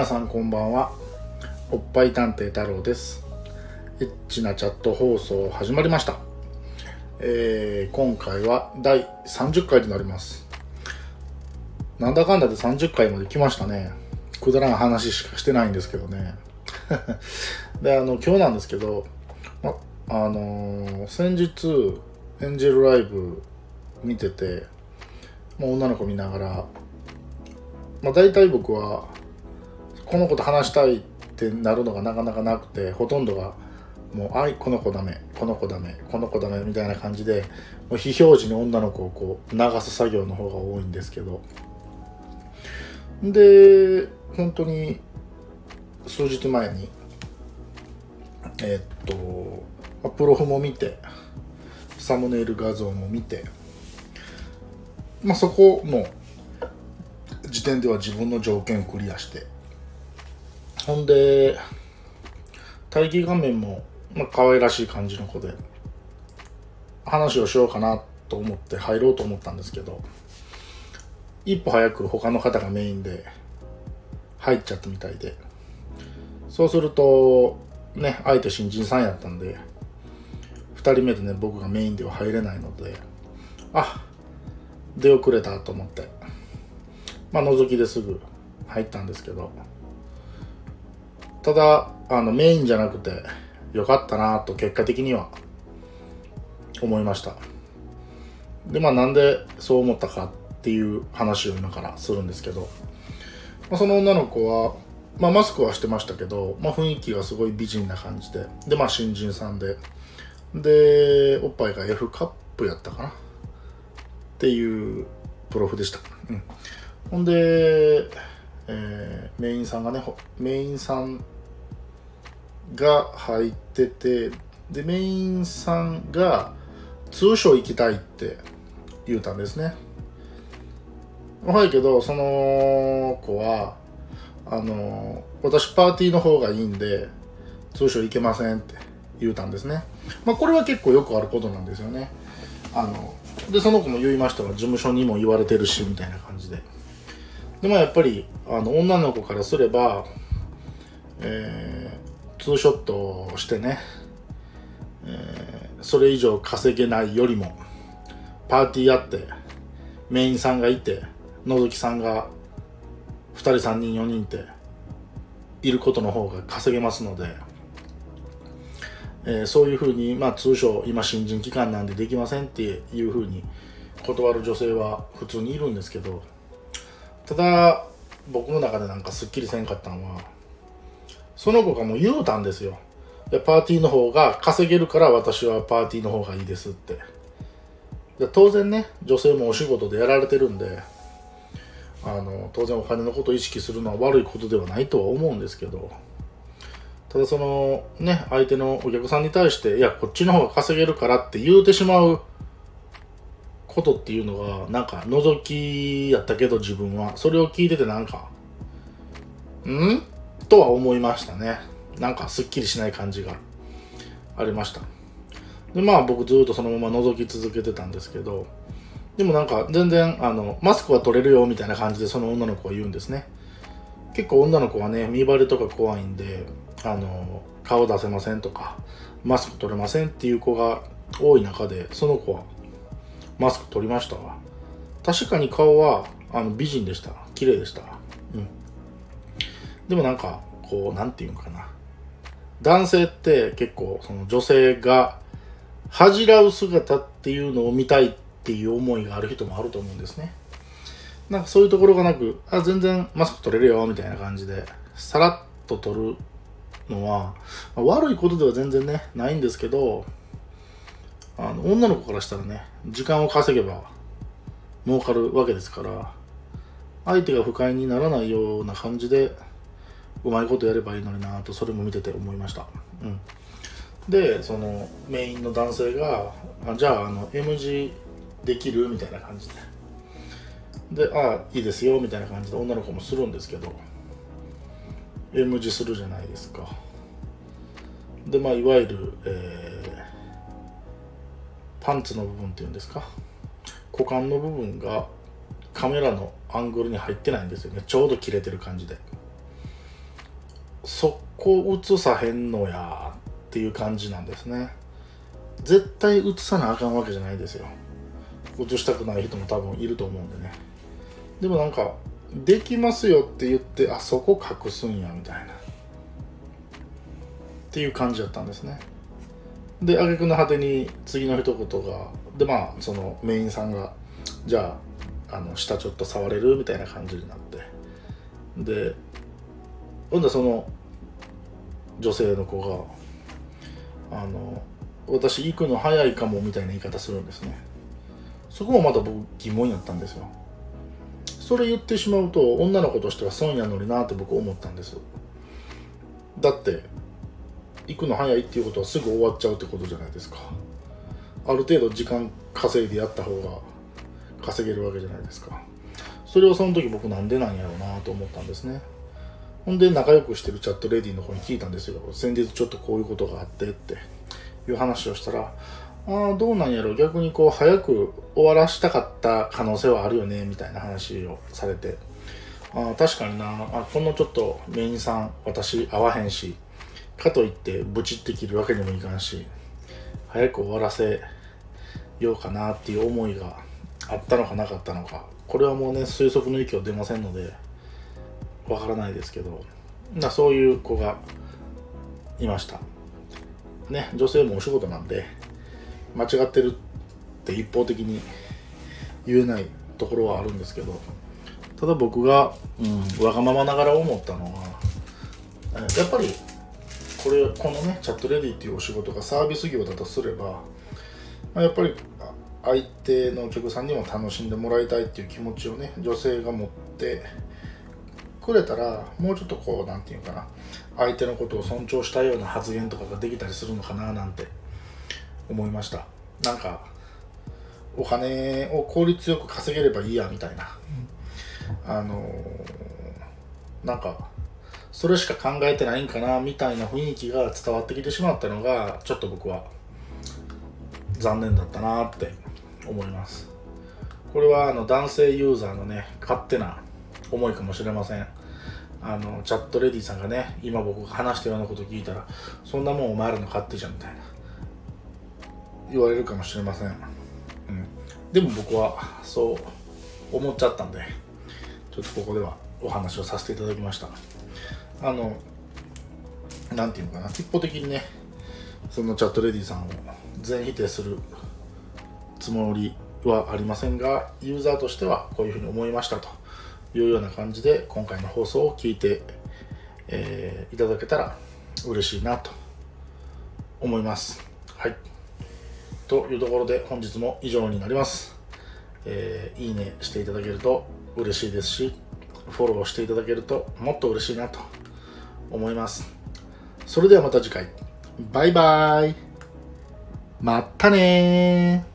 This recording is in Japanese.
皆さんこんばんは。おっぱい探偵太郎です。エッチなチャット放送始まりました、えー、今回は第30回となります。なんだかんだで30回まで来ましたね。くだらん話しかしてないんですけどね。であの今日なんですけど、ま、あのー、先日エンジェルライブ見てて、ま女の子見ながらまあ、大体僕はこの子と話したいってなるのがなかなかなくてほとんどがもう「あいこの子ダメこの子ダメこの子ダメ」みたいな感じでもう非表示に女の子をこう流す作業の方が多いんですけど。で本当に数日前にえっとプロフも見てサムネイル画像も見てまあそこも時点では自分の条件をクリアしてほんで待機画面も、まあ可愛らしい感じの子で話をしようかなと思って入ろうと思ったんですけど一歩早く他の方がメインで入っちゃったみたいで。そうするとね相手新人さんやったんで2人目でね僕がメインでは入れないのであ出遅れたと思って。まあ覗きですぐ入ったんですけどただあのメインじゃなくてよかったなと結果的には思いました。でまあなんでそう思ったかっていう話を今からするんですけど、まあ、その女の子は、まあ、マスクはしてましたけど、まあ、雰囲気がすごい美人な感じででまあ新人さんで。でおっぱいが F カップやったかな。っていうプロフでした、うん、ほんで、えー、メインさんがねメインさんが入っててでメインさんが通所行きたいって言うたんですね。はいけどその子はあの私パーティーの方がいいんで通所行けませんって言うたんですね。まあこれは結構よくあることなんですよね。あのでその子も言いましたが事務所にも言われてるしみたいな感じで。でもやっぱりあの女の子からすれば、えー、ツーショットをしてね、えー、それ以上稼げないよりもパーティーやってメインさんがいてのぞきさんが2人3人4人っていることの方が稼げますので、えー、そういうふうに、まあ、通称今新人期間なんでできませんっていうふうに断る女性は普通にいるんですけどただ僕の中でなんかすっきりせんかったのはその子がもう言うたんですよ。パーティーの方が稼げるから私はパーティーの方がいいですって。で当然ね女性もお仕事でやられてるんであの当然お金のことを意識するのは悪いことではないとは思うんですけどただそのね相手のお客さんに対していやこっちの方が稼げるからって言うてしまうことっていうのがなんか覗きやったけど自分は。それを聞いててなんかん？とは思いましたね。なんかすっきりしない感じがありました。でまあ僕ずっとそのまま覗き続けてたんですけどでもなんか全然あのマスクは取れるよみたいな感じでその女の子は言うんですね。結構女の子はね見バレとか怖いんであの顔出せませんとかマスク取れませんっていう子が多い中でその子はマスク取りましたわ。確かに顔はあの美人でした。綺麗でした。でもなんかこう何て言うのかな。男性って結構その女性が恥じらう姿っていうのを見たいっていう思いがある人もあると思うんですね。なんかそういうところがなくあ全然マスク取れるよみたいな感じでさらっと取るのは、まあ、悪いことでは全然ねないんですけどあの女の子からしたらね時間を稼げば儲かるわけですから相手が不快にならないような感じでうまいことやればいいのになとそれも見てて思いました、うん、でそのメインの男性があじゃああの M 字できる？みたいな感じで。でああいいですよみたいな感じで女の子もするんですけど M 字するじゃないですか。でまあいわゆる、えーパンツの部分っていうんですか？股間の部分がカメラのアングルに入ってないんですよね。ちょうど切れてる感じで。そこ映さへんのやっていう感じなんですね。絶対映さなあかんわけじゃないですよ。映したくない人も多分いると思うんでね。でもなんかできますよって言ってあそこ隠すんやみたいな。っていう感じだったんですね。で挙句の果てに次の一言がでまあそのメインさんがじゃああの下ちょっと触れる？みたいな感じになって。でほんでその女性の子があの私行くの早いかもみたいな言い方するんですね。そこもまた僕疑問やったんですよ。それ言ってしまうと女の子としては損やのになって僕思ったんです。だって行くの早いっていうことはすぐ終わっちゃうってことじゃないですか。ある程度時間稼いでやった方が稼げるわけじゃないですか。それをその時僕なんでなんやろうなと思ったんですね。ほんで仲良くしてるチャットレディの方に聞いたんですよ。先日ちょっとこういうことがあってって。いう話をしたらああどうなんやろ逆にこう早く終わらしたかった可能性はあるよねみたいな話をされてあ確かにな。あこのちょっとメインさん私会わへんしかといってブチって切るわけにもいかんし早く終わらせようかなっていう思いがあったのかなかったのか。これはもうね推測の域は出ませんのでわからないですけどなそういう子がいました。ね女性もお仕事なんで間違ってるって一方的に言えないところはあるんですけどただ僕が、うん、わがままながら思ったのはやっぱりこれこのねチャットレディっていうお仕事がサービス業だとすれば、ま、やっぱり相手のお客さんにも楽しんでもらいたいっていう気持ちをね女性が持ってくれたらもうちょっとこう何て言うかな相手のことを尊重したような発言とかができたりするのかななんて思いました。なんかお金を効率よく稼げればいいやみたいな、あのー、なんかそれしか考えてないんかなみたいな雰囲気が伝わってきてしまったのがちょっと僕は残念だったなって思います。これはあの男性ユーザーのね勝手な思いかもしれません。あのチャットレディさんがね今僕が話したようなこと聞いたらそんなもんお前らの勝手じゃんみたいな言われるかもしれません、うん、でも僕はそう思っちゃったんでちょっとここではお話をさせていただきました。あの何て言うのかな一方的にねそのチャットレディさんを全否定するつもりはありませんがユーザーとしてはこういうふうに思いましたと。いうような感じで今回の放送を聞いて、えー、いただけたら嬉しいなと思います。はい。というところで本日も以上になります、えー、いいねしていただけると嬉しいですしフォローしていただけるともっと嬉しいなと思います。それではまた次回。バイバーイ。またね